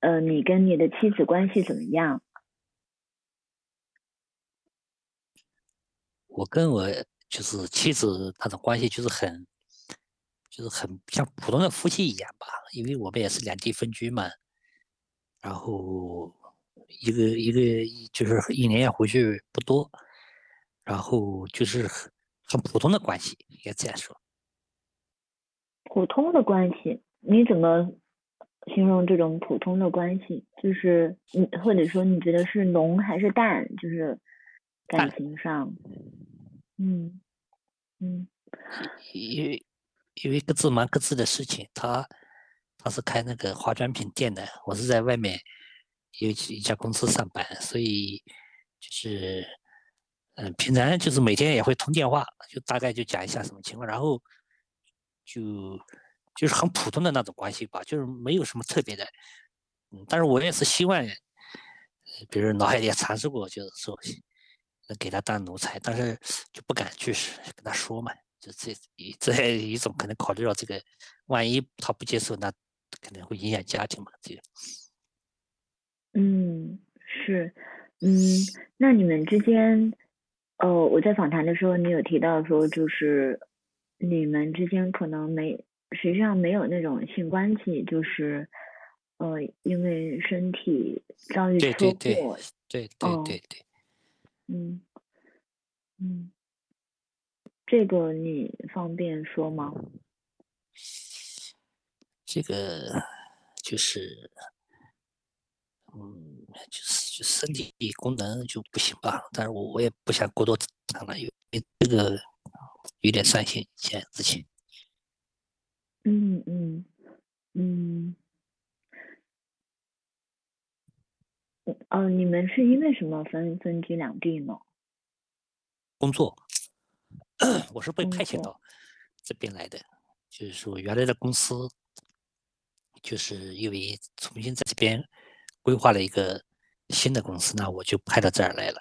呃，你跟你的妻子关系怎么样？我跟我就是妻子那种关系就是很，就是很像普通的夫妻一样吧，因为我们也是两地分居嘛，然后一个一个就是一年也回去不多，然后就是很很普通的关系，应该这样说。普通的关系，你怎么形容这种普通的关系？就是你或者说你觉得是浓还是淡？就是感情上，嗯嗯，因为因为各自忙各自的事情，他他是开那个化妆品店的，我是在外面有一家公司上班，所以就是嗯，平常就是每天也会通电话，就大概就讲一下什么情况，然后。就就是很普通的那种关系吧，就是没有什么特别的，嗯，但是我也是希望，比如脑海里也尝试过，就是说能给他当奴才，但是就不敢去跟他说嘛，就这这一种可能考虑到这个，万一他不接受，那可能会影响家庭嘛，这个。嗯，是，嗯，那你们之间，哦，我在访谈的时候，你有提到说就是。你们之间可能没，实际上没有那种性关系，就是，呃，因为身体遭遇车祸，对对对对对对，嗯嗯，这个你方便说吗？这个就是，嗯，就是就身体功能就不行吧，但是我我也不想过多谈了，因为这个。有点伤心，前之前。嗯嗯嗯。哦，你们是因为什么分分居两地呢？工作，我是被派遣到这边来的，就是说原来的公司，就是因为重新在这边规划了一个新的公司，那我就派到这儿来了。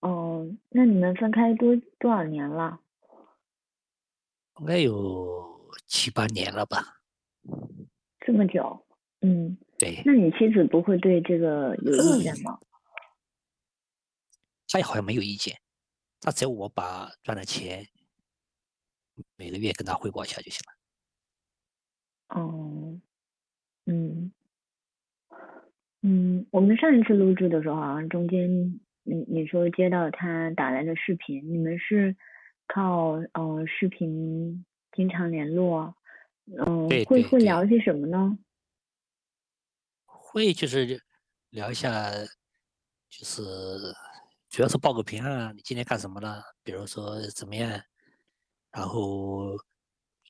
哦，那你们分开多多少年了？应该有七八年了吧。这么久，嗯。对。那你妻子不会对这个有意见吗？他也好像没有意见，他只要我把赚的钱每个月跟他汇报一下就行了。哦，嗯，嗯，我们上一次录制的时候好像中间。你你说接到他打来的视频，你们是靠呃视频经常联络，嗯，会会聊些什么呢？会就是聊一下，就是主要是报个平安啊，你今天干什么了？比如说怎么样？然后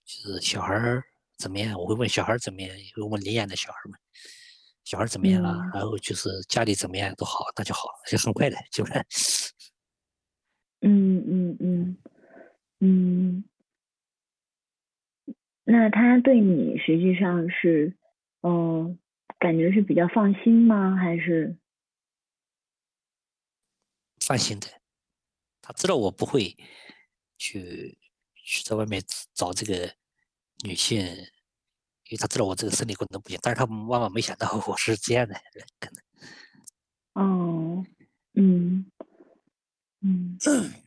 就是小孩儿怎么样？我会问小孩儿怎么样，也会问领养的小孩们。小孩怎么样啊？然后就是家里怎么样都好，那就好，就很快的，就是。嗯嗯嗯嗯。那他对你实际上是，嗯，感觉是比较放心吗？还是？放心的，他知道我不会去去在外面找这个女性。因为他知道我这个生理功能不行，但是他万万没想到我是这样的人，可能。哦，嗯，嗯。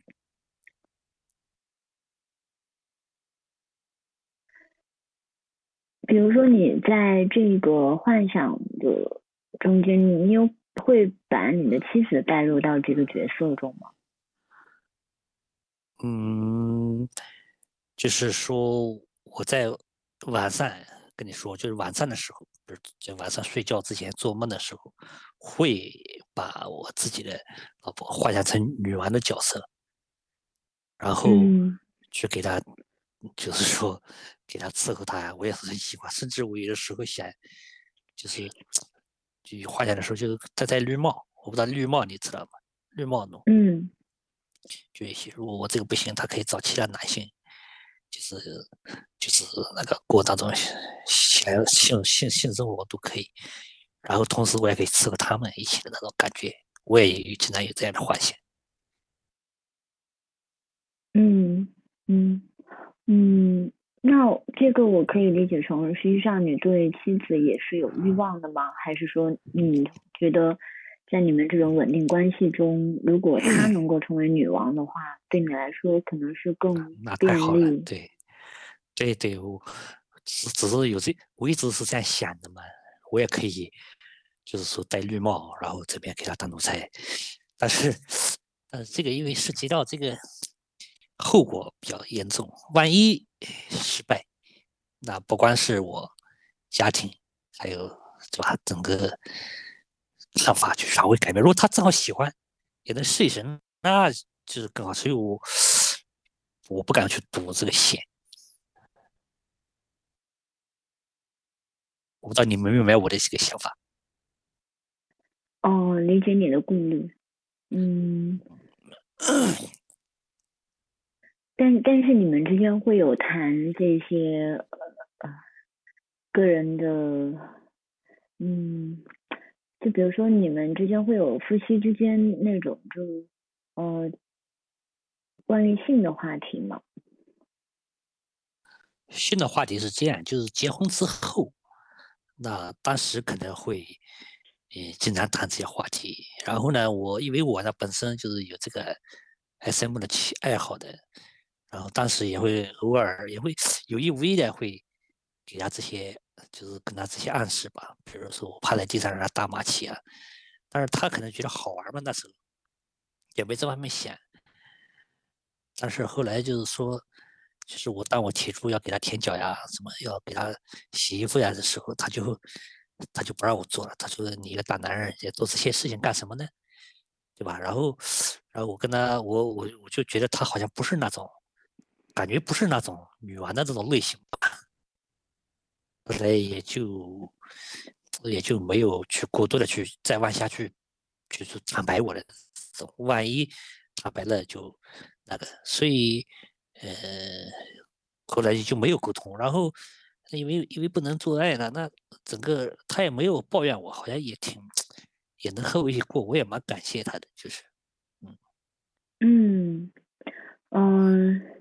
比如说你在这个幻想的中间，你有会把你的妻子带入到这个角色中吗？嗯，就是说我在晚上。跟你说，就是晚上的时候，不是就晚上睡觉之前做梦的时候，会把我自己的老婆幻想成女王的角色，然后去给她，就是说给他伺候她。我也是很喜欢，甚至我有的时候想，就是就花钱的时候，就是戴戴绿帽。我不知道绿帽你知道吗？绿帽奴，嗯，就一些如果我这个不行，他可以找其他男性。就是就是那个过那种性性性性生活都可以，然后同时我也可以伺候他们一起的那种感觉，我也经常有这样的幻想。嗯嗯嗯，那这个我可以理解成，实际上你对妻子也是有欲望的吗？还是说你觉得在你们这种稳定关系中，如果她能够成为女王的话，对你来说可能是更 那便太好了，利？对，对对，我只只是有这，我一直是这样想的嘛，我也可以，就是说戴绿帽，然后这边给她当奴才，但是，但是这个因为涉及到这个后果比较严重，万一失败，那不光是我家庭，还有对吧，整个看法就稍微改变。如果他正好喜欢，也能试一试，那就是更好。所以我我不敢去赌这个险。我不知道你明不明白我的这个想法。哦，理解你的顾虑。嗯，但但是你们之间会有谈这些呃个人的，嗯，就比如说你们之间会有夫妻之间那种就呃关于性的话题吗？新的话题是这样，就是结婚之后，那当时可能会，呃，经常谈这些话题。然后呢，我因为我呢本身就是有这个 SM 的爱好的，然后当时也会偶尔也会有意无意的会给他这些，就是跟他这些暗示吧。比如说我趴在地上让他打马骑啊，但是他可能觉得好玩嘛，那时候也没这方面想。但是后来就是说，就是我当我提出要给他舔脚呀，什么要给他洗衣服呀的时候，他就他就不让我做了。他说：“你一个大男人，也做这些事情干什么呢？对吧？”然后，然后我跟他，我我我就觉得他好像不是那种，感觉不是那种女王的这种类型吧。后来也就也就没有去过多的去再往下去，就是坦白我的，万一坦白了就那个，所以呃后来就没有沟通。然后因为因为不能做爱了，那整个他也没有抱怨我，好像也挺也能和我一起过，我也蛮感谢他的，就是嗯嗯嗯，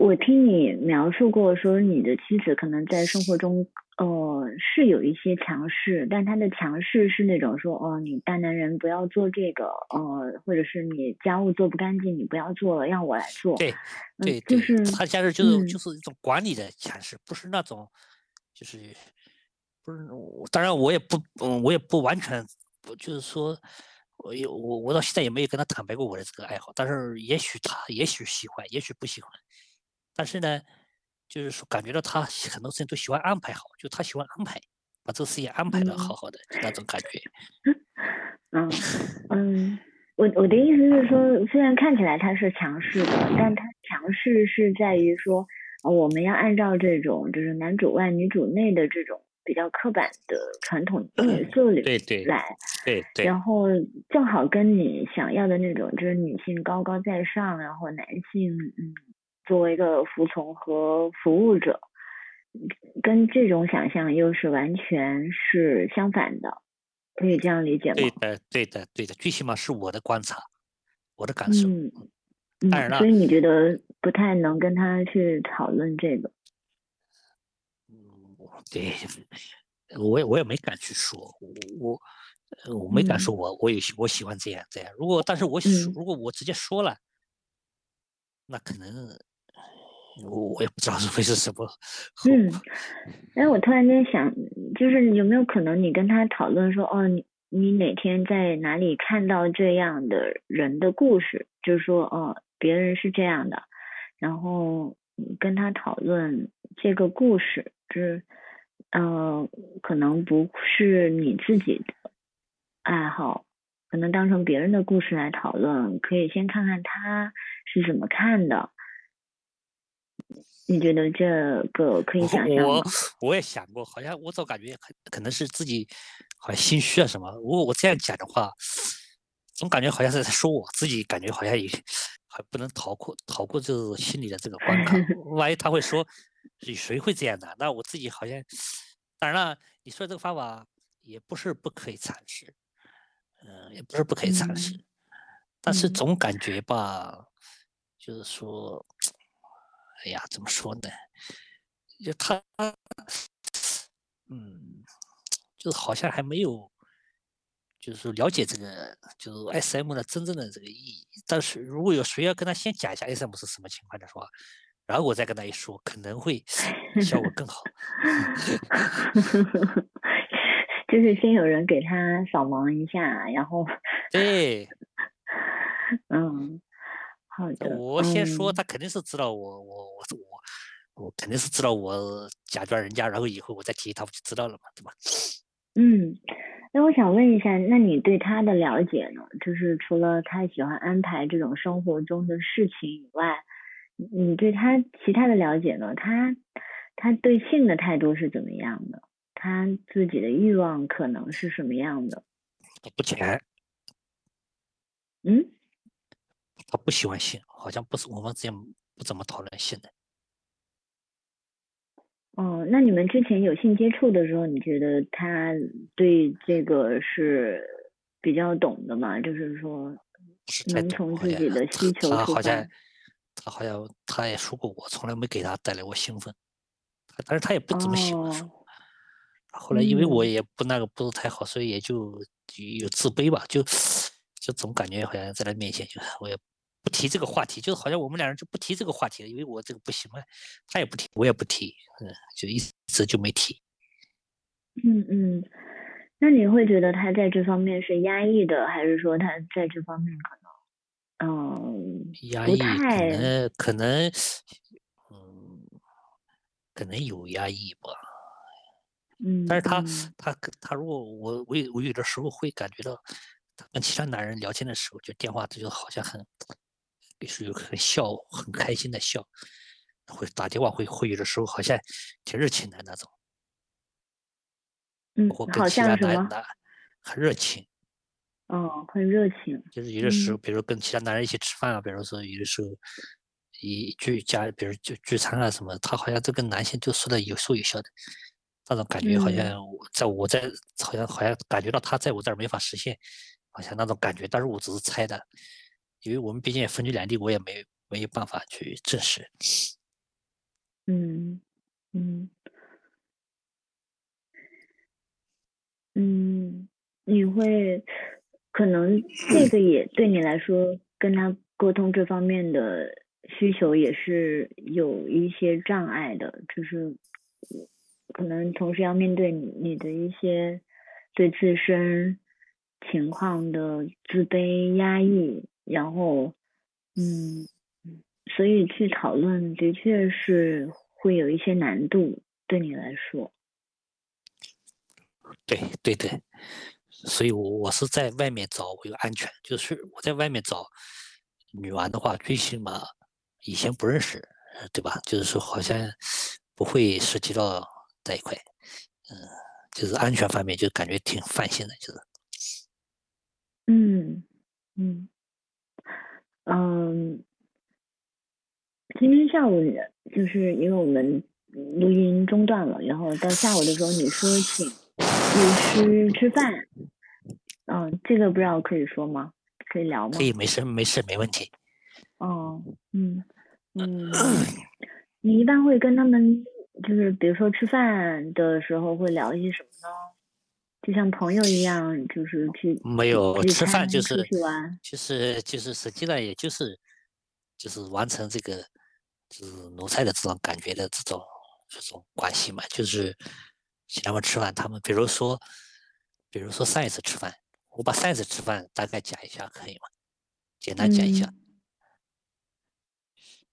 我听你描述过，说你的妻子可能在生活中，呃，是有一些强势，但她的强势是那种说，哦，你大男人不要做这个，呃，或者是你家务做不干净，你不要做了，让我来做。对嗯，对对，就是他家人就是嗯就是一种管理的强势，不是那种就是不是我，当然我也不嗯，我也不完全不就是说，我有我我到现在也没有跟他坦白过我的这个爱好，但是也许他也许喜欢，也许不喜欢，但是呢，就是说感觉到他很多事情都喜欢安排好，就他喜欢安排，把这个事情安排的好嗯好的那种感觉。嗯 嗯，我我的意思是说，虽然看起来他是强势的，但他强势是在于说，呃我们要按照这种就是男主外女主内的这种比较刻板的传统角色里对对来，对对然后正好跟你想要的那种就是女性高高在上，然后男性嗯作为一个服从和服务者，跟这种想象又是完全是相反的，可以这样理解吗？对的对的对的，最起码是我的观察，我的感受。当然了所以你觉得不太能跟他去讨论这个？嗯，对，我也我也没敢去说，我我呃我没敢嗯说我我有我喜欢这样这样。如果但是我嗯如果我直接说了，那可能我我也不知道是会是什么嗯果。哎，我突然间想，就是有没有可能你跟他讨论说，哦，你你哪天在哪里看到这样的人的故事，就是说，哦，别人是这样的，然后跟他讨论这个故事，就是呃，可能不是你自己的爱好，可能当成别人的故事来讨论，可以先看看他是怎么看的。你觉得这个可以想象我吗？我也想过，好像我总感觉可可能是自己好像心虚啊什么。如果我这样讲的话，总感觉好像是在说我自己，感觉好像也还不能逃过逃过就是心里的这个关卡。万一他会说谁谁会这样的，那我自己好像当然了，你说这个方法也不是不可以尝试，嗯、也不是不可以尝试，但是嗯总感觉吧，就是说，哎呀，怎么说呢？就他，嗯，就是好像还没有，就是说了解这个，就是 S M 的真正的这个意义。但是如果有谁要跟他先讲一下 S M 是什么情况的话，然后我再跟他一说，可能会效果更好。就是先有人给他扫盲一下，然后对，嗯，好的。我先说，嗯他肯定是知道我，我，我，我，我肯定是知道我假装人家，然后以后我再提他不就知道了嘛，对吧？嗯，那我想问一下，那你对他的了解呢？就是除了他喜欢安排这种生活中的事情以外，你你对他其他的了解呢？他他对性的态度是怎么样的？他自己的欲望可能是什么样的？他不钱，嗯，他不喜欢性，好像不是我们之间不怎么讨论性的。哦，那你们之前有性接触的时候，你觉得他对这个是比较懂的吗？就是说，能从自己的需求好像发。他好像他也说过，我从来没给他带来过兴奋，但是他也不怎么喜欢说。哦，后来因为我嗯也不那个不是太好，所以也就就有自卑吧，就就总感觉好像在他面前就我也不提这个话题，就是好像我们两人就不提这个话题了，因为我这个不行嘛，他也不提，我也不提，嗯，就一直就没提。嗯嗯，那你会觉得他在这方面是压抑的，还是说他在这方面可能，嗯，压抑可太，能可能，嗯，可能有压抑吧。嗯但嗯是他嗯他他如果我我有我有的时候会感觉到，他跟其他男人聊天的时候，就电话这就好像很，属于很笑很开心的笑，会打电话会会有的时候好像挺热情的那种，嗯，我跟好其他像什么？男的很热情，哦，很热情。就是有的时候，嗯比如跟其他男人一起吃饭啊，比如说有的时候一聚家，比如就聚餐啊什么，他好像这跟男性就说的有说有笑的，那种感觉好嗯像我在我在好像好像感觉到他在我这儿没法实现，好像那种感觉，但是我只是猜的，因为我们毕竟也分居两地，我也没没有办法去证实。嗯嗯嗯，你会可能这个也对你来说，跟他沟通这方面的需求也是有一些障碍的，就是可能同时要面对你的一些对自身情况的自卑、压抑，然后嗯，所以去讨论的确是会有一些难度，对你来说。对对对，所以我我是在外面找我有安全，就是我在外面找女玩的话，最起码以前不认识，呃对吧？就是说好像不会涉及到在一块，嗯，就是安全方面就感觉挺放心的，就是嗯嗯嗯，今天下午就是因为我们录音中断了，然后到下午的时候你说请律师吃饭，嗯，这个不知道可以说吗？可以聊吗可？以没事没事没问题。哦，嗯嗯，你一般会跟他们就是比如说吃饭的时候会聊一些什么呢？就像朋友一样，就是去没有聚吃饭就是去玩。就是就是实际上也就是就是完成这个就是奴才的这种感觉的这种这种关系嘛，就是请他们吃饭，他们比如说比如说上一次吃饭，我把上一次吃饭大概讲一下可以吗？简单讲一下。嗯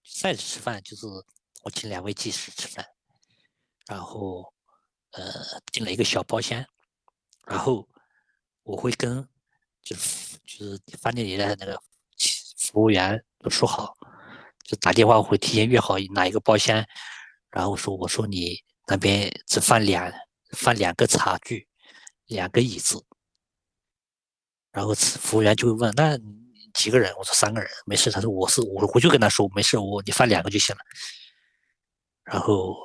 上一次吃饭就是我请两位技师吃饭，然后呃订了一个小包厢，然后我会跟就是就是饭店里的那个服务员都说好，就打电话会提前约好哪一个包厢，然后说我说你那边只放两放两个茶具，两个椅子，然后服务员就会问那几个人？我说三个人，没事。他说我是我我就跟他说没事，我你放两个就行了。然后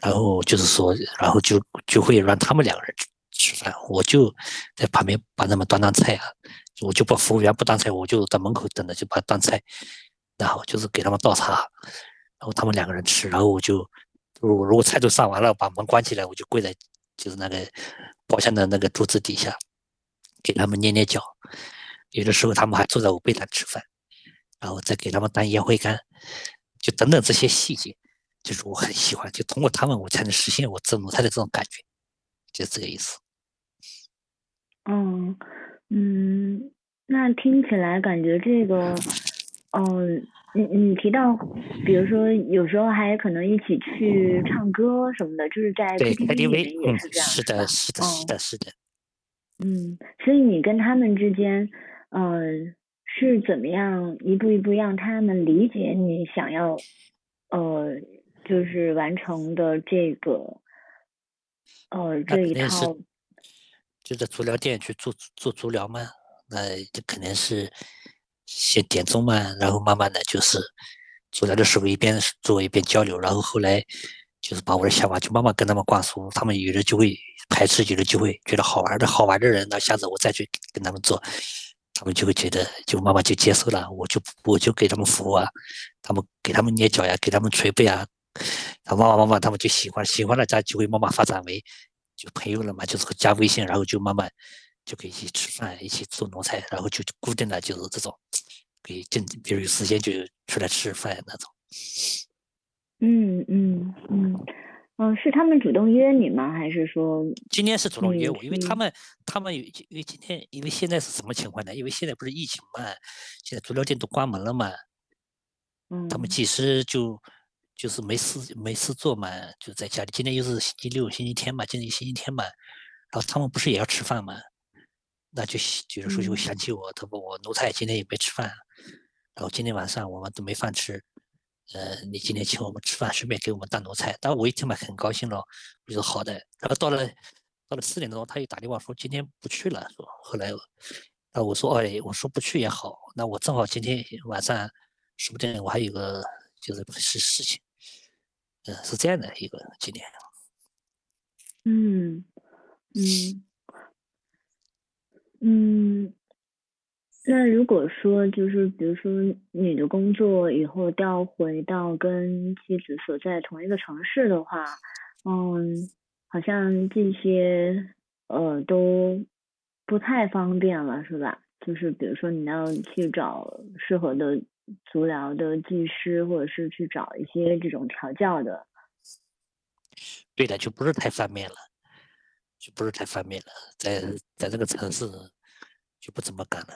然后就是说，然后就就会让他们两个人吃饭，我就在旁边帮他们端端菜啊，我就把服务员不端菜，我就在门口等着，就把端菜，然后就是给他们倒茶，然后他们两个人吃，然后我就如果如果菜都上完了，把门关起来，我就跪在就是那个包厢的那个桌子底下，给他们捏捏脚。有的时候他们还坐在我背上吃饭，然后再给他们当烟灰缸，就等等这些细节，就是我很喜欢，就通过他们我才能实现我做奴才的这种感觉，就这个意思。嗯嗯，那听起来感觉这个，嗯，你你提到，比如说有时候还可能一起去唱歌什么的，就是在 KTV 里面也是这样，是的，是的，是的，是的。嗯，所以你跟他们之间。嗯，是怎么样一步一步让他们理解你想要，呃，就是完成的这个，呃，这一套，就在足疗店去做做足疗嘛，那这肯定是先点中嘛，然后慢慢的就是足疗的时候一边做一边交流，然后后来就是把我的想法就慢慢跟他们灌输，他们有的就会排斥，有的就会觉得好玩的好玩的人，那下次我再去跟他们做。他们就会觉得，就慢慢就接受了，我就我就给他们服务啊，他们给他们捏脚呀，给他们捶背啊，他慢慢慢慢他们就喜欢，喜欢了，咱就会慢慢发展为就朋友了嘛，就是加微信，然后就慢慢就可以一起吃饭，一起做农菜，然后就固定了，就是这种可以正，比如有时间就出来吃饭那种。嗯嗯嗯。嗯，是他们主动约你吗？还是说今天是主动约我？因为他们，他们有因为今天，因为现在是什么情况呢？因为现在不是疫情嘛，现在足疗店都关门了嘛。嗯。他们其实就就是没事没事做嘛，就在家里。今天又是星期六、星期天嘛，今天星期天嘛，然后他们不是也要吃饭嘛？那就就是说就会想起我，他说我奴才今天也没吃饭，然后今天晚上我们都没饭吃。呃，你今天请我们吃饭，顺便给我们当奴才。当然我一听嘛，很高兴了，我说好的。然后到了到了四点钟，他又打电话说今天不去了，说后来，啊我说哎，我说不去也好，那我正好今天晚上说不定我还有个就是事事情，嗯，是这样的一个今天。嗯嗯嗯。那如果说就是，比如说你的工作以后调回到跟妻子所在同一个城市的话，嗯，好像这些呃都不太方便了，是吧？就是比如说你要去找适合的足疗的技师，或者是去找一些这种调教的。对的，就不是太方便了，就不是太方便了，在在这个城市就不怎么干了。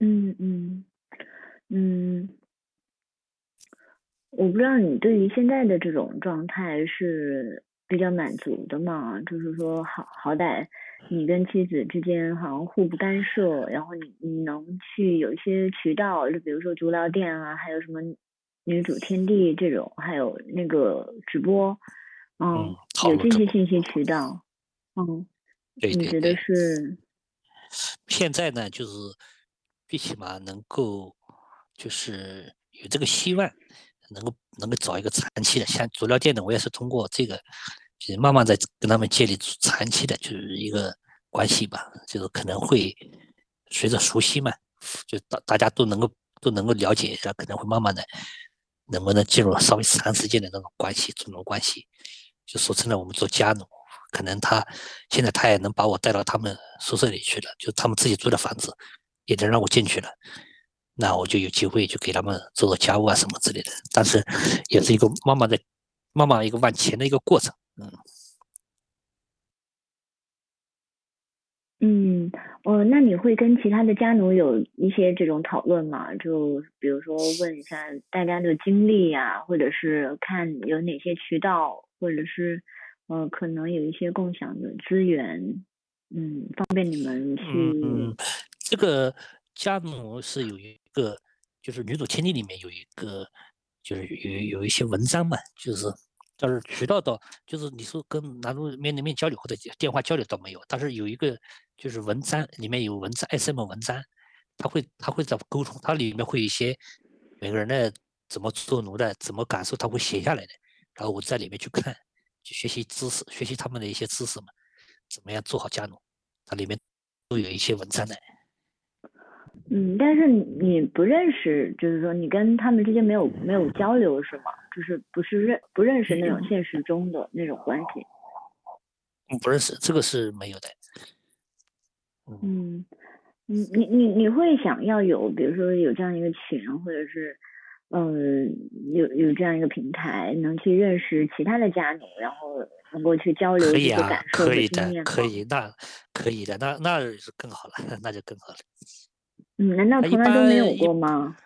嗯嗯嗯，我不知道你对于现在的这种状态是比较满足的吗？就是说，好好歹你跟妻子之间好像互不干涉，然后你你能去有一些渠道，就比如说足疗店啊，还有什么女主天地这种，还有那个直播，嗯，有这些信息渠道，嗯，你觉得是？现在呢，就是。最起码能够，就是有这个希望，能够能够找一个长期的，像足疗店的，我也是通过这个，就是慢慢在跟他们建立长期的，就是一个关系吧。就是可能会随着熟悉嘛，就大大家都能够都能够了解一下，可能会慢慢的，能不能进入稍微长时间的那种关系，这种关系，就说成了我们做家奴，可能他现在他也能把我带到他们宿舍里去了，就他们自己租的房子。也能让我进去了，那我就有机会就给他们做做家务啊什么之类的。但是也是一个慢慢的、慢慢一个往前的一个过程。嗯。嗯，哦，那你会跟其他的家奴有一些这种讨论吗？就比如说问一下大家的经历呀，或者是看有哪些渠道，或者是呃，可能有一些共享的资源，嗯，方便你们去。这个家奴是有一个，就是女主天地里面有一个，就是有有一些文章嘛，就是但是渠道到，就是你说跟男主面对面交流或者电话交流倒没有，但是有一个就是文章里面有文章，SM 文章，他会他会在沟通，它里面会有一些每个人的怎么做奴的，怎么感受，他会写下来的，然后我在里面去看，去学习知识，学习他们的一些知识嘛，怎么样做好家奴，它里面都有一些文章的。嗯，但是你不认识，就是说你跟他们之间没有没有交流是吗？就是不是认不认识那种现实中的那种关系？嗯，不认识，这个是没有的。嗯，你你你你会想要有，比如说有这样一个群，或者是嗯有有这样一个平台，能去认识其他的家女，然后能够去交流一些感受和经验可以的，可以，那可以的，那那是更好了，那就更好了。嗯，难道从来都没有过吗？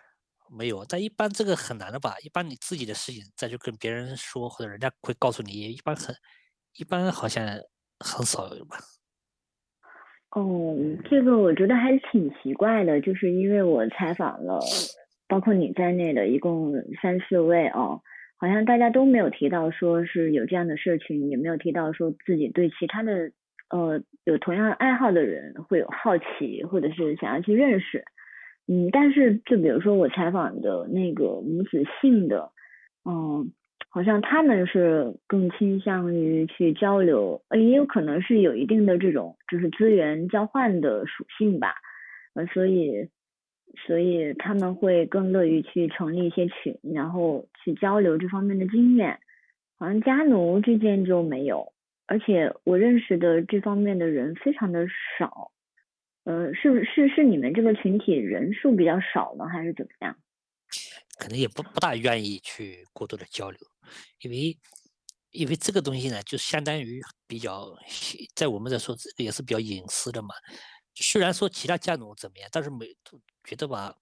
没有，但一般这个很难的吧？一般你自己的事情再去跟别人说，或者人家会告诉你，一般很，一般好像很少有吧。哦，这个我觉得还挺奇怪的，就是因为我采访了，包括你在内的一共三四位哦，好像大家都没有提到说是有这样的社群，也没有提到说自己对其他的。呃，有同样爱好的人会有好奇，或者是想要去认识，嗯，但是就比如说我采访的那个母子性的，嗯，好像他们是更倾向于去交流，呃，也有可能是有一定的这种就是资源交换的属性吧，呃，所以所以他们会更乐于去成立一些群，然后去交流这方面的经验，好像家奴之间就没有。而且我认识的这方面的人非常的少，呃，是是是你们这个群体人数比较少呢，还是怎么样？可能也不不大愿意去过多的交流，因为因为这个东西呢，就相当于比较在我们这说，这个也是比较隐私的嘛。虽然说其他家族怎么样，但是每觉得吧，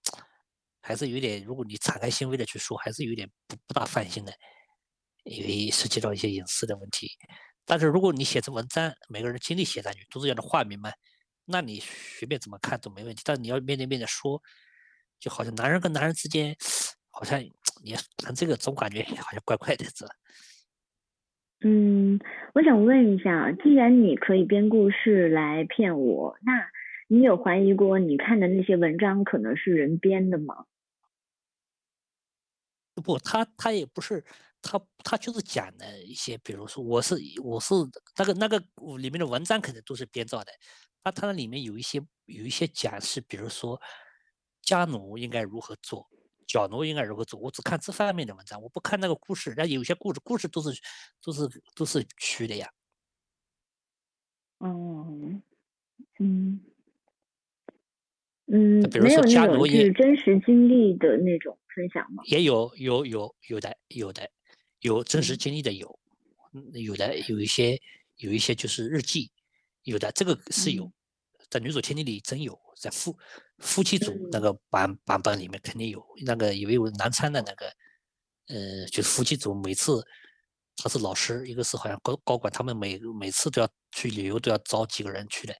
还是有点，如果你敞开心扉的去说，还是有点不不大放心的，因为涉及到一些隐私的问题。但是如果你写成文章，每个人经历写上去，都是要的化名嘛，那你随便怎么看都没问题。但你要面对面的说，就好像男人跟男人之间，好像你看这个总感觉好像怪怪的，是吧？嗯，我想问一下，既然你可以编故事来骗我，那你有怀疑过你看的那些文章可能是人编的吗？不，他他也不是。他他就是讲的一些，比如说我是我是那个那个里面的文章肯定都是编造的，那他那里面有一些有一些讲是，比如说家奴应该如何做，角奴应该如何做，我只看这方面的文章，我不看那个故事，那有些故事故事都是都是都是虚的呀。哦，嗯嗯，没有那种是真实经历的那种分享吗？也有有有有的有的。有真实经历的有，有的有一些有一些就是日记，有的这个是有，在女主天地里真有，在夫夫妻组那个版版本里面肯定有，那个有一位南昌的那个，呃，就是夫妻组每次他是老师，一个是好像高高管，他们每每次都要去旅游都要招几个人去的，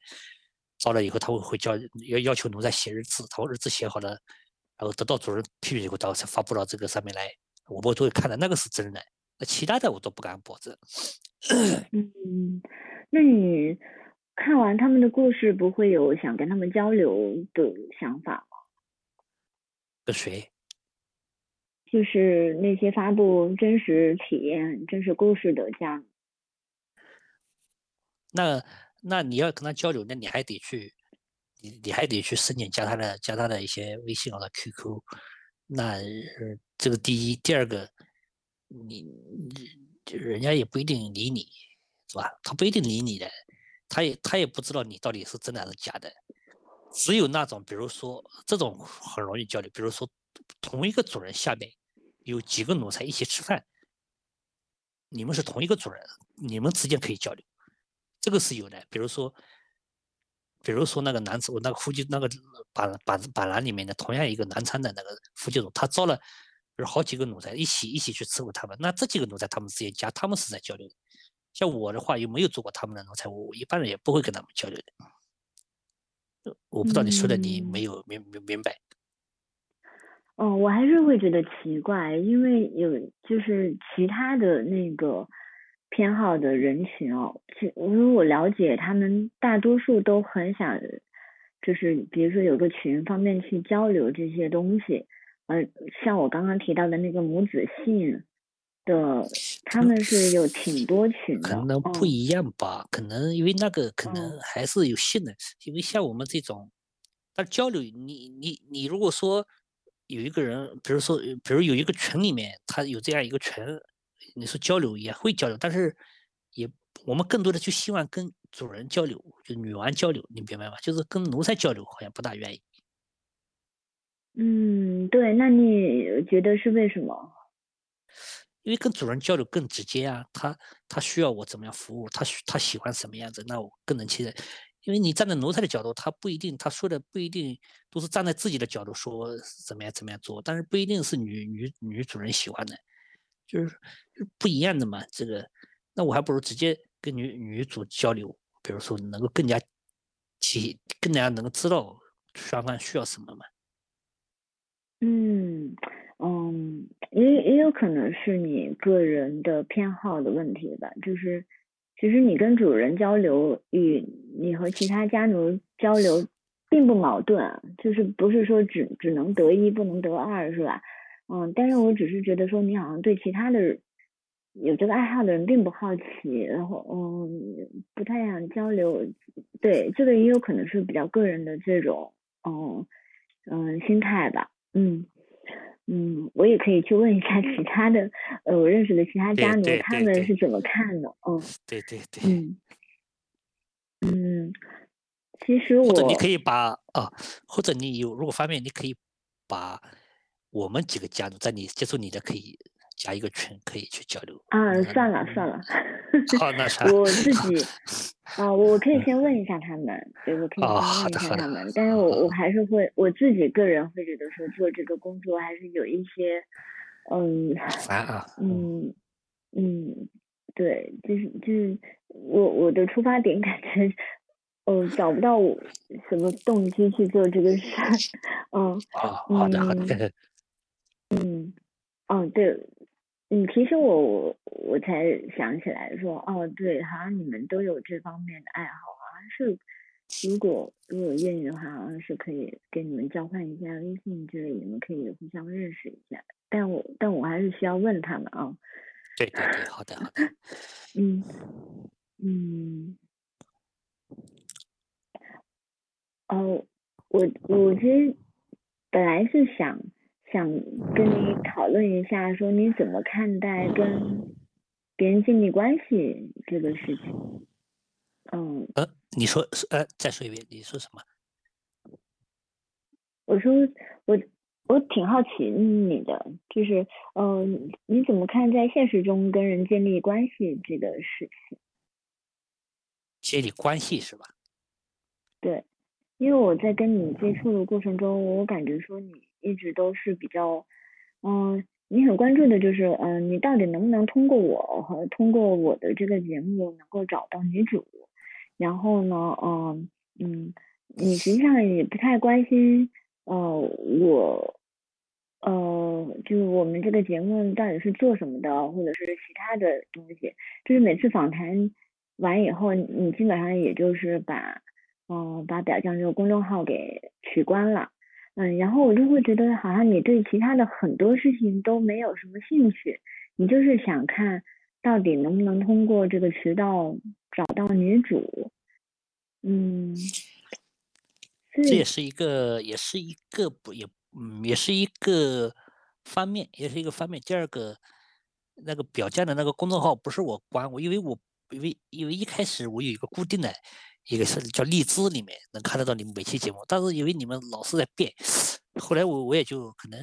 招了以后他会会叫要要求奴才写日志，他日志写好了，然后得到主任批准以后，他才发布到这个上面来。我们都会看的，那个是真的，那其他的我都不敢保证。嗯，那你看完他们的故事，不会有想跟他们交流的想法吗？跟谁？就是那些发布真实体验、真实故事的这样。那那你要跟他交流，那你还得去，你你还得去申请加他的加他的一些微信或者 QQ。那这个第一，第二个，你你人家也不一定理你，是吧？他不一定理你的，他也他也不知道你到底是真的还是假的。只有那种，比如说这种很容易交流，比如说同一个主人下面有几个奴才一起吃饭，你们是同一个主人，你们之间可以交流，这个是有的。比如说。比如说那个南子，我那个夫妻那个板板板栏里面的同样一个南昌的那个夫妻组，他招了，好几个奴才一起一起去伺候他们。那这几个奴才他们之间加，他们是在交流的。像我的话又没有做过他们的奴才，我一般人也不会跟他们交流的。我不知道你说的你没有明明明白。哦，我还是会觉得奇怪，因为有就是其他的那个。偏好的人群哦，其因为我了解他们大多数都很想，就是比如说有个群方便去交流这些东西，呃，像我刚刚提到的那个母子信的，他们是有挺多群的，可能不一样吧？可能因为那个可能还是有信的，因为像我们这种但交流，你你你如果说有一个人，比如说，比如有一个群里面，他有这样一个群，你说交流也会交流，但是也我们更多的就希望跟主人交流，就女王交流，你明白吗？就是跟奴才交流，好像不大愿意。嗯，对，那你觉得是为什么？因为跟主人交流更直接啊，他他需要我怎么样服务，他他喜欢什么样子，那我更能期待。因为你站在奴才的角度，他不一定他说的不一定都是站在自己的角度说怎么样怎么样做，但是不一定是女女女主人喜欢的，就是不一样的嘛。这个，那我还不如直接跟女女主交流，比如说能够更加体更加能够知道双方需要什么嘛。嗯。嗯，也也有可能是你个人的偏好的问题吧。就是，其实你跟主人交流与你和其他家奴交流并不矛盾，就是不是说只只能得一不能得二，是吧？嗯，但是我只是觉得说你好像对其他的有这个爱好的人并不好奇，然后嗯，不太想交流。对，这个也有可能是比较个人的这种嗯嗯心态吧。嗯。嗯，我也可以去问一下其他的，呃，我认识的其他家奴，他们是怎么看的？嗯，对对对，嗯嗯，其实我或者你可以把啊，或者你有如果方便，你可以把我们几个家奴在你接触你的可以。加一个群可以去交流啊，算了算了，好 那啥，我自己啊，我可以先问一下他们，对，我可以先问一下他们，但是我我还是会我自己个人会觉得说做这个工作还是有一些嗯啊，嗯。嗯，对，就是就是我我的出发点 感觉嗯找不到我什么动机去做这个事，嗯啊，好的好的，嗯。嗯对。你提醒我，我我才想起来说，哦，对，好像你们都有这方面的爱好，好像是，如果如果愿意的话，好像是可以跟你们交换一下微信之类，你们可以互相认识一下。但我但我还是需要问他们啊。对对对，好的好的。嗯嗯。哦，我我其实本来是想。想跟你讨论一下，说你怎么看待跟别人建立关系这个事情？嗯。呃，你说，呃，再说一遍，你说什么？我说，我我挺好奇你的，就是，嗯，你怎么看在现实中跟人建立关系这个事情？建立关系是吧？对，因为我在跟你接触的过程中，我感觉说你。一直都是比较，嗯，你很关注的就是，嗯，你到底能不能通过我和通过我的这个节目能够找到女主？然后呢，嗯嗯，你实际上也不太关心，呃，我，呃，就是我们这个节目到底是做什么的，或者是其他的东西。就是每次访谈完以后，你基本上也就是把，嗯，把表匠这个公众号给取关了。嗯，然后我就会觉得好像你对其他的很多事情都没有什么兴趣，你就是想看到底能不能通过这个渠道找到女主，嗯，这也是一个，也是一个不也，嗯，也是一个方面，也是一个方面。第二个，那个表匠的那个公众号不是我关，我因为我因为因为一开始我有一个固定的。一个是叫荔枝里面能看得到你们每期节目，但是因为你们老是在变，后来我我也就可能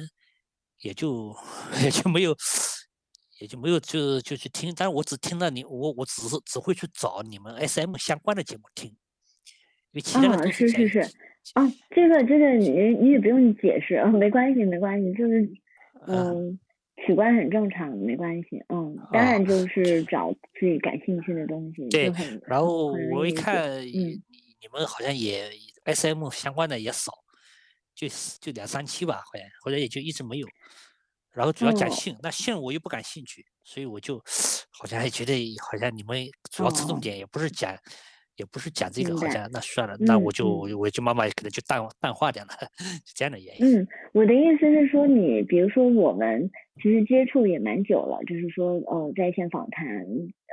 也就也就没有也就没有就就去听，但是我只听到你我我只是只会去找你们 S M 相关的节目听，因为其他的是是是啊，这个这个你你也不用解释啊，没关系没关系，就是嗯。取关很正常，没关系。嗯，当然就 是找自己感兴趣的东西。对，然后我一看，嗯你们好像也 S M 相关的也少，就就两三期吧，好像或者也就一直没有。然后主要讲性，那性我又不感兴趣，所以我就 好像还觉得好像你们主要侧重点也不是讲。也不是讲这个，好像那算了，那我就我就慢慢可能就淡淡化掉了，是这样的原因。嗯，我的意思是说，你比如说我们其实接触也蛮久了，就是说呃在线访谈，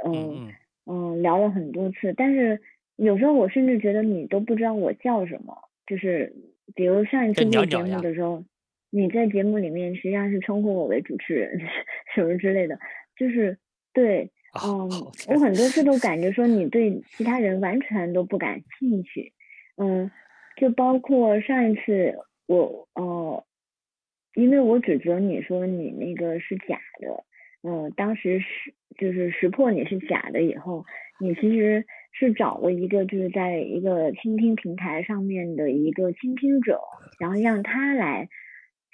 嗯嗯。聊了很多次，但是有时候我甚至觉得你都不知道我叫什么，就是比如上一次录节目的时候，你在节目里面实际上是称呼我为主持人 什么之类的，就是对，啊，嗯，我很多次都感觉说你对其他人完全都不感兴趣，嗯，就包括上一次我呃，因为我指责你说你那个是假的，嗯，当时是就是识破你是假的以后，你其实是找了一个就是在一个倾听平台上面的一个倾听者，然后让他来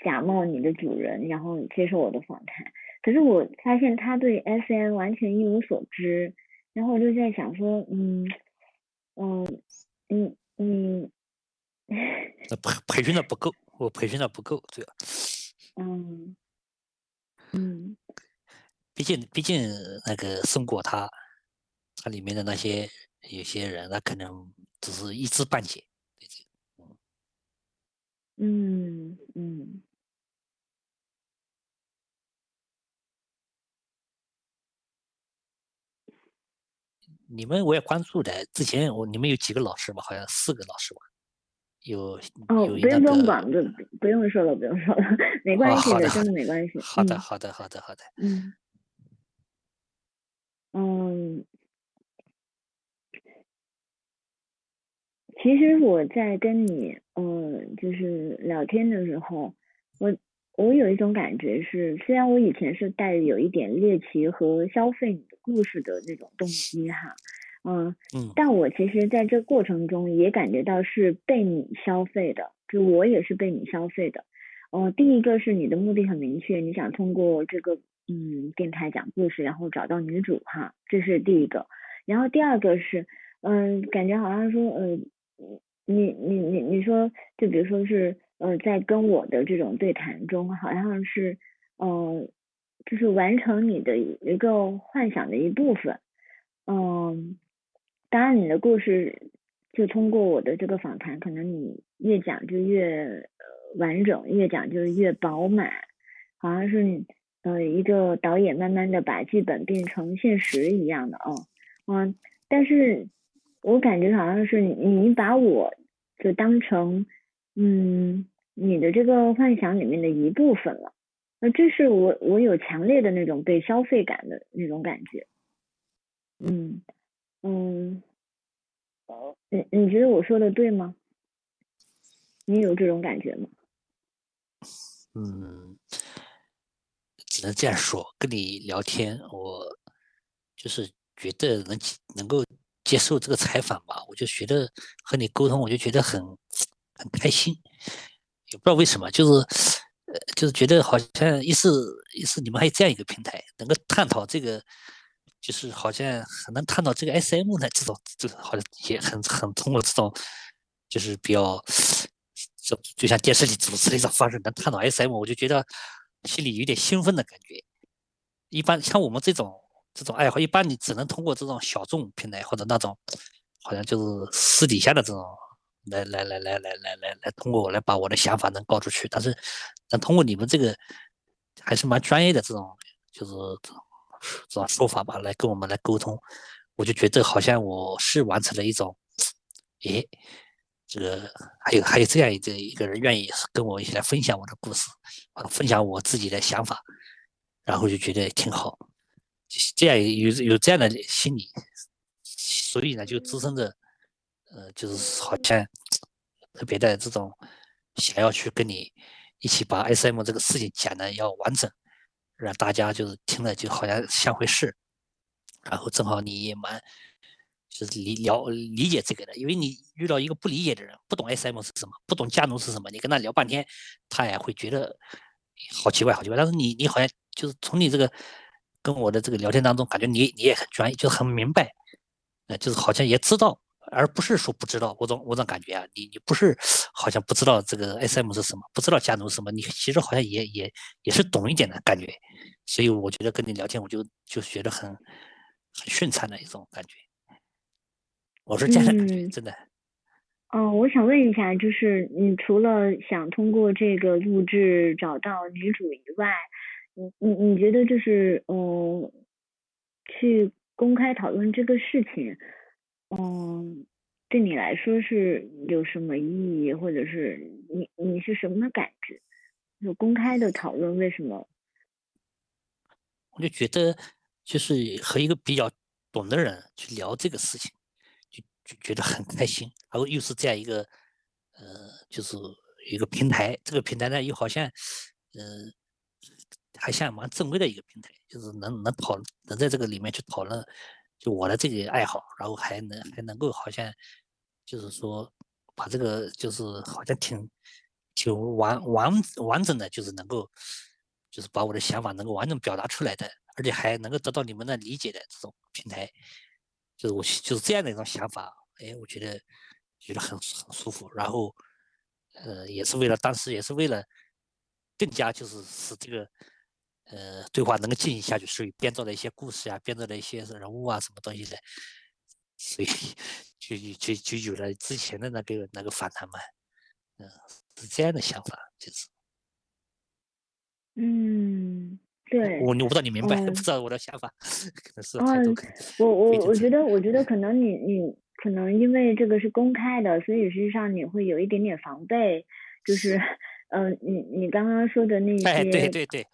假冒你的主人，然后接受我的访谈。可是我发现他对 S N 完全一无所知，然后我就在想说，嗯，嗯，嗯嗯，那培培训的不够，我培训的不够，主要，嗯，嗯，毕竟毕竟那个宋果他，他里面的那些有些人，他可能只是一知半解，嗯，嗯，你们我也关注的，之前我你们有几个老师吧？好像四个老师吧，有哦，有不用不用管，不不用说了，不用说了，没关哦系的，真的没关系。好的嗯好的好的好的，嗯嗯，其实我在跟你嗯就是聊天的时候，我我有一种感觉是，虽然我以前是带有一点猎奇和消费故事的那种动机哈，嗯，嗯但我其实在这过程中也感觉到是被你消费的，就我也是被你消费的。呃，第一个是你的目的很明确，你想通过这个嗯电台讲故事，然后找到女主哈，这是第一个。然后第二个是，嗯、感觉好像说，呃，你你你你说，就比如说是呃，在跟我的这种对谈中，好像是呃，就是完成你的一个幻想的一部分。嗯，当然你的故事就通过我的这个访谈，可能你越讲就越完整，越讲就越饱满，好像是你呃一个导演慢慢的把剧本变成现实一样的哦，嗯，但是我感觉好像是你把我就当成嗯你的这个幻想里面的一部分了，那这是我我有强烈的那种被消费感的那种感觉，嗯嗯。呃，你你觉得我说的对吗？你有这种感觉吗？嗯，只能这样说。跟你聊天，我就是觉得能能够接受这个采访吧，我就觉得和你沟通，我就觉得很很开心，也不知道为什么，就是呃，就是觉得好像一是一是你们还有这样一个平台，能够探讨这个，就是好像很能探讨这个 SM 的这种，这种好像也很很通过这种，就是比较。就就像电视里主持的一种方式，能探讨 SM，我就觉得心里有点兴奋的感觉。一般像我们这种这种爱好，一般你只能通过这种小众平台或者那种好像就是私底下的这种来来来来来来来来通过我来把我的想法能告出去。但是能通过你们这个还是蛮专业的这种就是这种说法吧，来跟我们来沟通，我就觉得好像我是完成了一种，诶。这个还有还有这样一个一个人愿意跟我一起来分享我的故事，分享我自己的想法，然后就觉得挺好，这样有有这样的心理，所以呢就滋生着，呃，就是好像特别的这种想要去跟你一起把 SM 这个事情讲的要完整，让大家就是听了就好像像回事，然后正好你也蛮。就是理了理解这个的，因为你遇到一个不理解的人，不懂 SM 是什么，不懂家奴是什么，你跟他聊半天，他也会觉得好奇怪，好奇怪。但是你你好像就是从你这个跟我的这个聊天当中，感觉你你也很专业，就很明白，呃，就是好像也知道，而不是说不知道。我总我总感觉啊，你你不是好像不知道这个 SM 是什么，不知道加奴是什么，你其实好像也也也是懂一点的感觉。所以我觉得跟你聊天，我就就觉得很很顺畅的一种感觉。我是这样的感觉，嗯真的。哦，我想问一下，就是你除了想通过这个录制找到女主以外，你你你觉得就是呃，去公开讨论这个事情，嗯、对你来说是有什么意义，或者是你你是什么感觉？就公开的讨论为什么？我就觉得，就是和一个比较懂的人去聊这个事情，就就觉得很开心。然后又是这样一个，呃，就是一个平台，这个平台呢又好像，嗯，还像蛮正规的一个平台，就是能能讨能在这个里面去讨论，就我的这个爱好，然后还能还能够好像，就是说把这个就是好像挺挺完完完整的，就是能够。就是把我的想法能够完整表达出来的，而且还能够得到你们的理解的这种平台，就是我就是这样的一种想法。哎，我觉得觉得很很舒服。然后，呃，也是为了当时也是为了更加就是使这个呃对话能够进行下去，所以编造了一些故事啊，编造了一些人物啊什么东西的，所以就就就有了之前的那个那个反弹嘛。嗯，是这样的想法，就是。嗯，对，我我不知道你明白，不知道我的想法，可能是嗯，我我我觉得，我觉得 可能你你可能因为这个是公开的，所以实际上你会有一点点防备，就是，嗯，你你刚刚说的那些，对对对，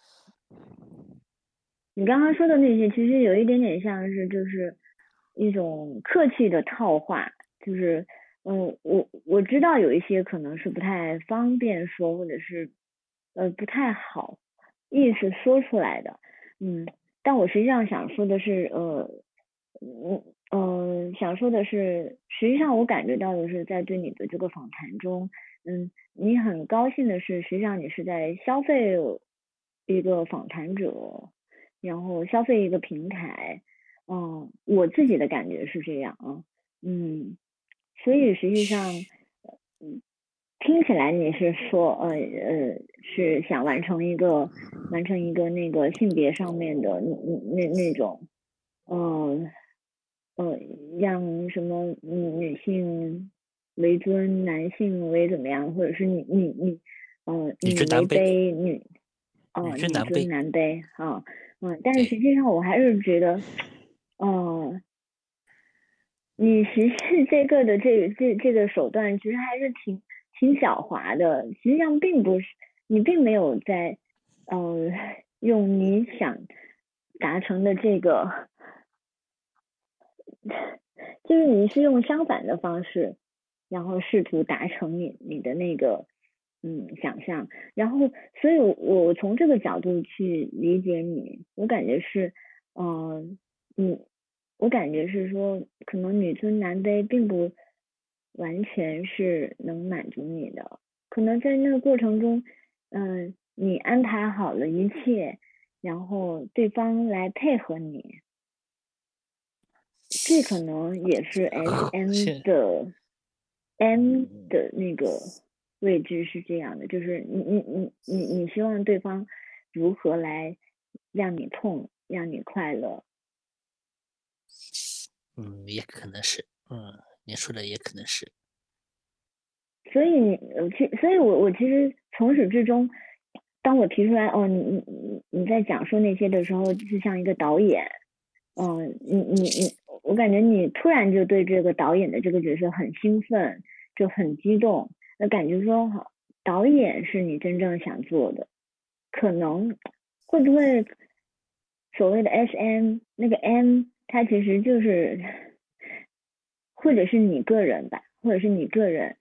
你刚刚说的那些，其实有一点点像是就是一种客气的套话，就是，嗯，我我知道有一些可能是不太方便说，或者是呃不太好。意思说出来的，嗯，但我实际上想说的是，呃，嗯，呃，想说的是，实际上我感觉到的是，在对你的这个访谈中，嗯，你很高兴的是，实际上你是在消费一个访谈者，然后消费一个平台，嗯，我自己的感觉是这样啊，嗯，所以实际上，嗯。听起来你是说，呃呃，是想完成一个完成一个那个性别上面的那那那种，呃呃，让什么女女性为尊，男性为怎么样，或者是你你你，呃，女为卑，女，哦，女尊男卑，啊，嗯，但是实际上我还是觉得，哦，你实施这个的这个这这个手段，其实还是挺。挺狡猾的，实际上并不是你并没有在，呃，用你想达成的这个，就是你是用相反的方式，然后试图达成你你的那个嗯想象，然后所以我我从这个角度去理解你，我感觉是，嗯嗯，我感觉是说，可能女尊男卑并不。完全是能满足你的，可能在那个过程中，嗯，你安排好了一切，然后对方来配合你，这可能也是 S M 的 M 的那个位置是这样的，就是你你你你你希望对方如何来让你痛，让你快乐？嗯，也可能是，嗯。你说的也可能是，所以你其所以，我我其实从始至终，当我提出来哦，你你你你在讲述那些的时候，就像一个导演，嗯，你你你，我感觉你突然就对这个导演的这个角色很兴奋，就很激动，那感觉说好，导演是你真正想做的，可能会不会所谓的 S M 那个 M，它其实就是。或者是你个人吧，或者是你个人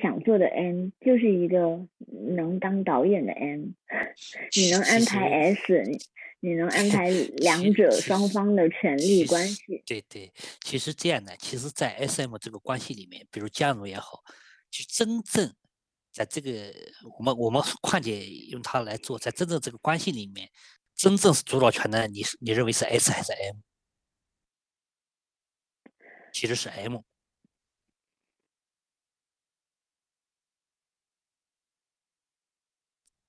想做的 M，就是一个能当导演的 M，你能安排 S，你你能安排 两者双方的权利关系。对对，其实这样的，其实，在 SM 这个关系里面，比如加入也好，就真正在这个我们我们况且用它来做，在真正这个关系里面，真正是主导权的，你是你认为是 S 还是 M？其实是 M，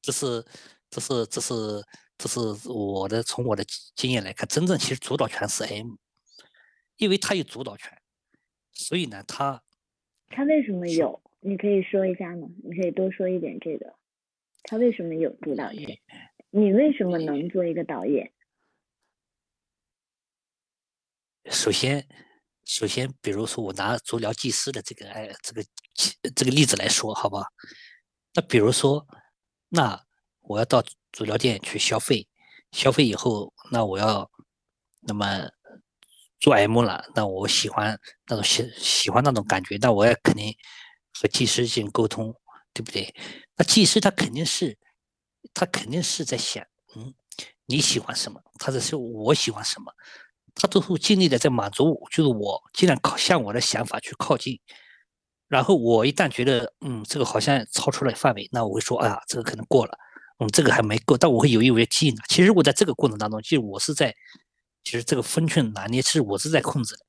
这是这是这是这是我的从我的经验来看，真正其实主导权是 M，因为他有主导权，所以呢，他他为什么有？你可以说一下吗？你可以多说一点这个，他为什么有主导权？你为什么能做一个导演？首先。首先，比如说我拿足疗技师的这个哎这个这个例子来说，好吧？那比如说，那我要到足疗店去消费，消费以后，那我要那么做 M 了，那我喜欢那种喜喜欢那种感觉，那我也肯定和技师进行沟通，对不对？那技师他肯定是他肯定是在想，嗯，你喜欢什么？他在说我喜欢什么？他都会尽力的在满足我，就是我尽量靠向我的想法去靠近，然后我一旦觉得，嗯，这个好像超出了范围，那我会说，哎呀，这个可能过了，嗯，这个还没够，但我会有意为之引导。其实我在这个过程当中，其实我是在，其实这个分寸拿捏，其实我是在控制的。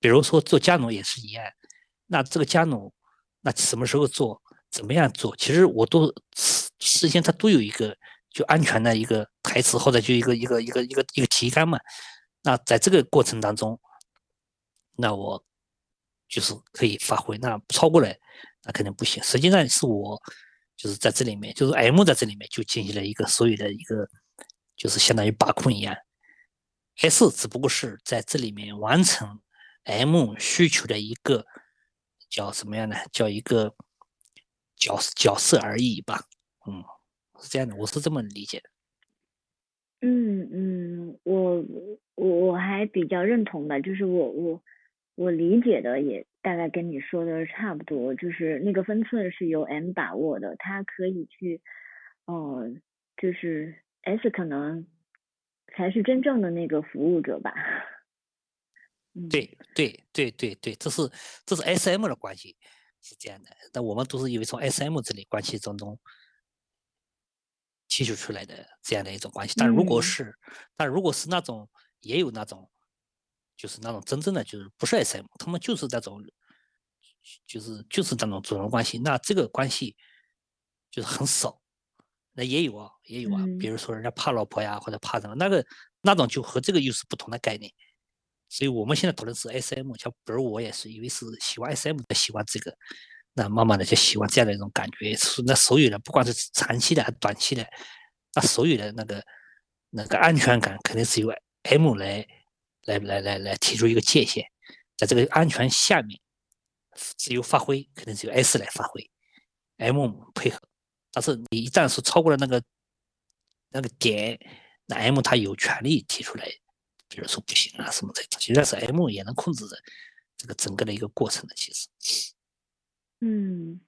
比如说做加农也是一样，那这个加农，那什么时候做，怎么样做，其实我都事先他都有一个就安全的一个台词，或者就一个一个一个一个一个提纲嘛。那在这个过程当中，那我就是可以发挥。那超过了，那肯定不行。实际上是我就是在这里面，就是 M 在这里面就进行了一个所有的一个，就是相当于把控一样。S 只不过是在这里面完成 M 需求的一个叫什么样呢？叫一个角角色而已吧。嗯，是这样的，我是这么理解的。嗯嗯，我我我还比较认同的，就是我我我理解的也大概跟你说的差不多，就是那个分寸是由 M 把握的，他可以去，呃，就是 S 可能才是真正的那个服务者吧。对对对对对，这是这是 SM 的关系是这样的，但我们都是因为从 SM 这里关系当中。提取出来的这样的一种关系，但如果是，但如果是那种也有那种，就是那种真正的就是不是 SM，他们就是那种，就是就是那种主人关系，那这个关系就是很少，那也有啊，也有啊，比如说人家怕老婆呀，或者怕什么，那个那种就和这个又是不同的概念，所以我们现在讨论是 SM，像比如我也是因为是喜欢 SM 的，喜欢这个。那慢慢的就喜欢这样的一种感觉，是那所有的不管是长期的还是短期的，那所有的那个那个安全感肯定是由 M 来来来来来提出一个界限，在这个安全下面，自由发挥肯定是由 S 来发挥，M 配合，但是你一旦是超过了那个那个点，那 M 他有权利提出来，比如说不行啊什么的，其实是 M 也能控制着这个整个的一个过程的，其实。嗯，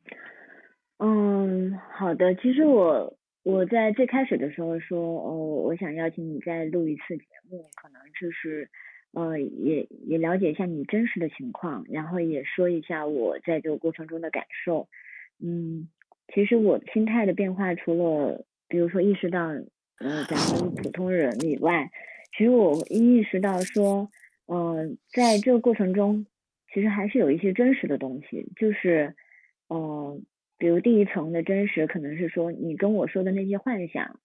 嗯，好的。其实我我在最开始的时候说，哦，我想邀请你再录一次节目，可能就是，呃，也也了解一下你真实的情况，然后也说一下我在这个过程中的感受。嗯，其实我心态的变化，除了比如说意识到，呃，咱们普通人以外，其实我意识到说，呃，在这个过程中。其实还是有一些真实的东西，就是，呃，比如第一层的真实，可能是说你跟我说的那些幻想，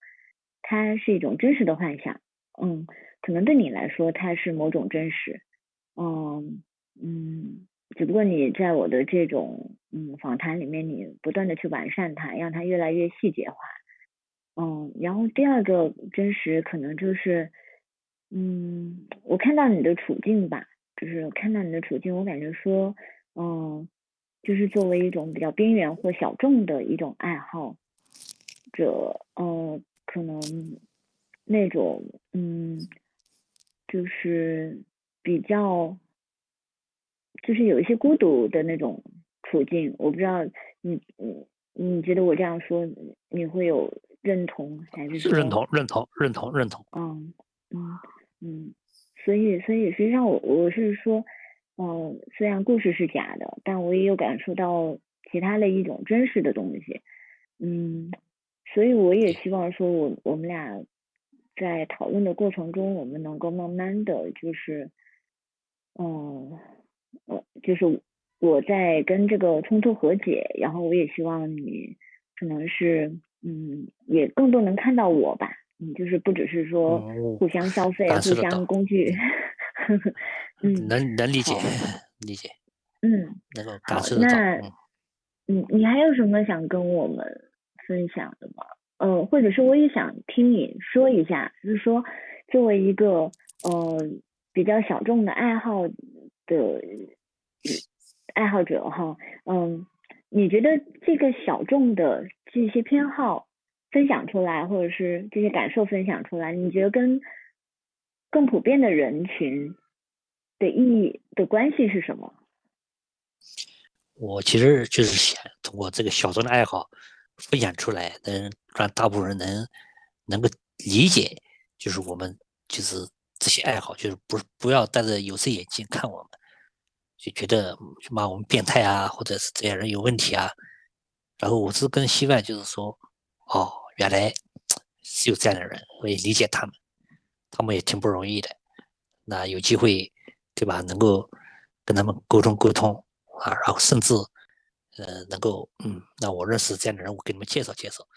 它是一种真实的幻想，嗯，可能对你来说它是某种真实，嗯嗯，只不过你在我的这种嗯访谈里面，你不断的去完善它，让它越来越细节化，嗯，然后第二个真实可能就是，嗯，我看到你的处境吧。就是看到你的处境，我感觉说，嗯，就是作为一种比较边缘或小众的一种爱好者，呃，可能那种，嗯，就是比较，就是有一些孤独的那种处境。我不知道你，你你觉得我这样说，你会有认同还是？认同，认同，认同，认同。嗯嗯嗯。所以，所以实际上我我是说，嗯，虽然故事是假的，但我也有感受到其他的一种真实的东西，嗯，所以我也希望说，我我们俩在讨论的过程中，我们能够慢慢的就是，嗯，呃，就是我在跟这个冲突和解，然后我也希望你可能是，嗯，也更多能看到我吧。嗯，就是不只是说互相消费、互相工具，嗯，能能理解，理解，嗯，能够感受到。那，嗯，你还有什么想跟我们分享的吗？呃，或者是我也想听你说一下，就是说作为一个呃比较小众的爱好的爱好者哈，嗯，你觉得这个小众的这些偏好分享出来，或者是这些感受分享出来，你觉得跟更普遍的人群的意义的关系是什么？我其实就是想通过这个小众的爱好分享出来，能让大部分人能能够理解，就是我们就是这些爱好，就是不不要戴着有色眼镜看我们，就觉得骂我们变态啊，或者是这些人有问题啊。然后我是更希望就是说，哦，原来是有这样的人，我也理解他们，他们也挺不容易的。那有机会，对吧？能够跟他们沟通沟通。啊，然后甚至，呃，能够，嗯，那我认识这样的人，我给你们介绍介绍，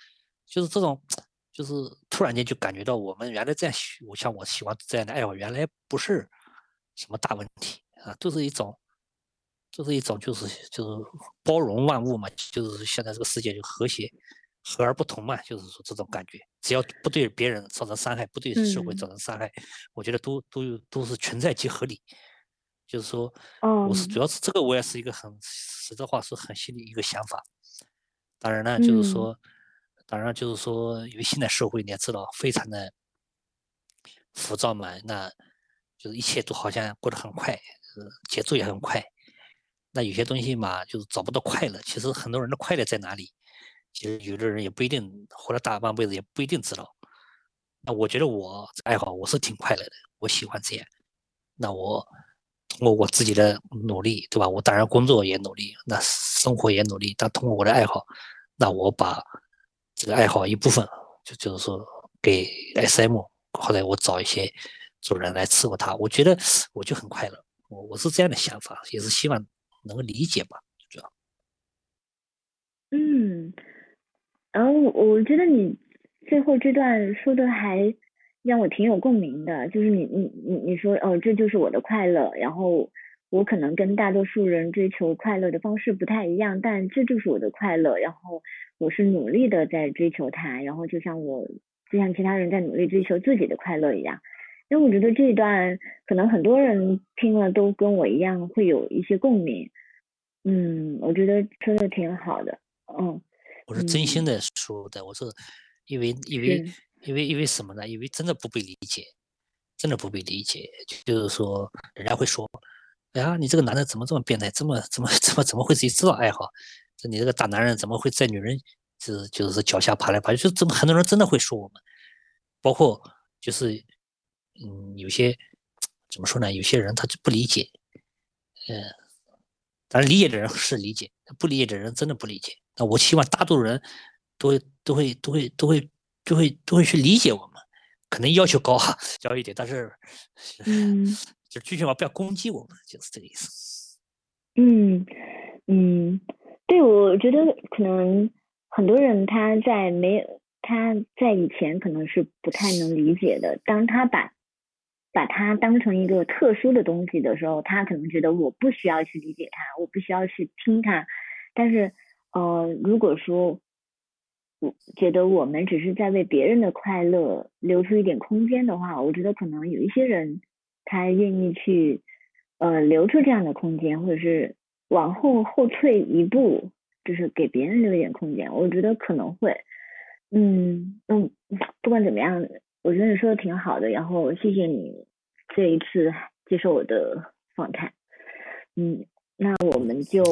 就是这种，就是突然间就感觉到我们原来这样，我像我喜欢这样的爱好，原来不是什么大问题啊，都是一种，就是一种，就是就是包容万物嘛，就是现在这个世界就和谐，和而不同嘛，就是说这种感觉，只要不对别人造成伤害，不对社会造成伤害，我觉得都都有都是存在即合理。就是说，我是主要是这个，我也是一个很实在话，是很新的一个想法。当然呢，就是说，当然就是说，因为现在社会你也知道，非常的浮躁嘛，那就是一切都好像过得很快，节奏也很快。那有些东西嘛，就是找不到快乐。其实很多人的快乐在哪里？其实有的人也不一定活了大半辈子，也不一定知道。那我觉得我爱好我是挺快乐的，我喜欢这样。那我。通过我自己的努力，对吧？我当然工作也努力，那生活也努力。但通过我的爱好，那我把这个爱好一部分，就就是说给 SM，后来我找一些主人来伺候他，我觉得我就很快乐。我我是这样的想法，也是希望能够理解吧，主要。嗯，然后我觉得你最后这段说的还。让我挺有共鸣的，就是你你你你说哦，这就是我的快乐，然后我可能跟大多数人追求快乐的方式不太一样，但这就是我的快乐，然后我是努力的在追求它，然后就像我就像其他人在努力追求自己的快乐一样，因为我觉得这一段可能很多人听了都跟我一样会有一些共鸣，嗯，我觉得说的挺好的，嗯，我是真心的说的，我是因为因为。因为因为什么呢？因为真的不被理解，真的不被理解。就是说，人家会说：“哎呀，你这个男的怎么这么变态？怎么怎么怎么怎么会自己知道爱好？这你这个大男人怎么会在女人就是就是脚下爬来爬去？就怎么很多人真的会说我们，包括就是嗯，有些怎么说呢？有些人他就不理解，嗯，当然理解的人是理解，不理解的人真的不理解。那我希望大多数人都会都会都会都会。都会都会去理解我们，可能要求高哈高一点，但是，嗯，就最起码不要攻击我们，就是这个意思。嗯嗯，对，我觉得可能很多人他在没他在以前可能是不太能理解的，当他把把它当成一个特殊的东西的时候，他可能觉得我不需要去理解它，我不需要去听它。但是，呃，如果说我觉得我们只是在为别人的快乐留出一点空间的话，我觉得可能有一些人他愿意去呃留出这样的空间，或者是往后后退一步，就是给别人留一点空间。我觉得可能会，嗯嗯，不管怎么样，我觉得你说的挺好的，然后谢谢你这一次接受我的访谈。嗯，那我们就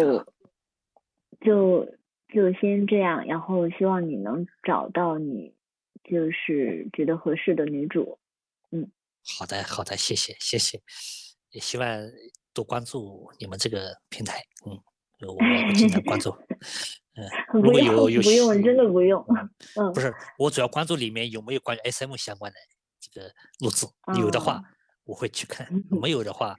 就。就先这样，然后希望你能找到你就是觉得合适的女主。嗯，好的，好的，谢谢，谢谢，也希望多关注你们这个平台。嗯，我会经常关注。嗯，如果有有不用，真的不用。嗯，不是，我主要关注里面有没有关于 SM 相关的这个录制，有的话我会去看，没有的话，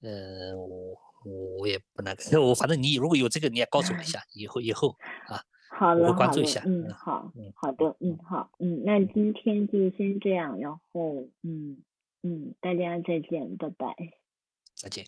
呃，我。我也不那个，我反正你如果有这个，你也告诉我一下，以后以后啊，好了，关注一下，嗯，好，嗯，好的，嗯，好，嗯，那今天就先这样，然后，嗯嗯，大家再见，拜拜，再见。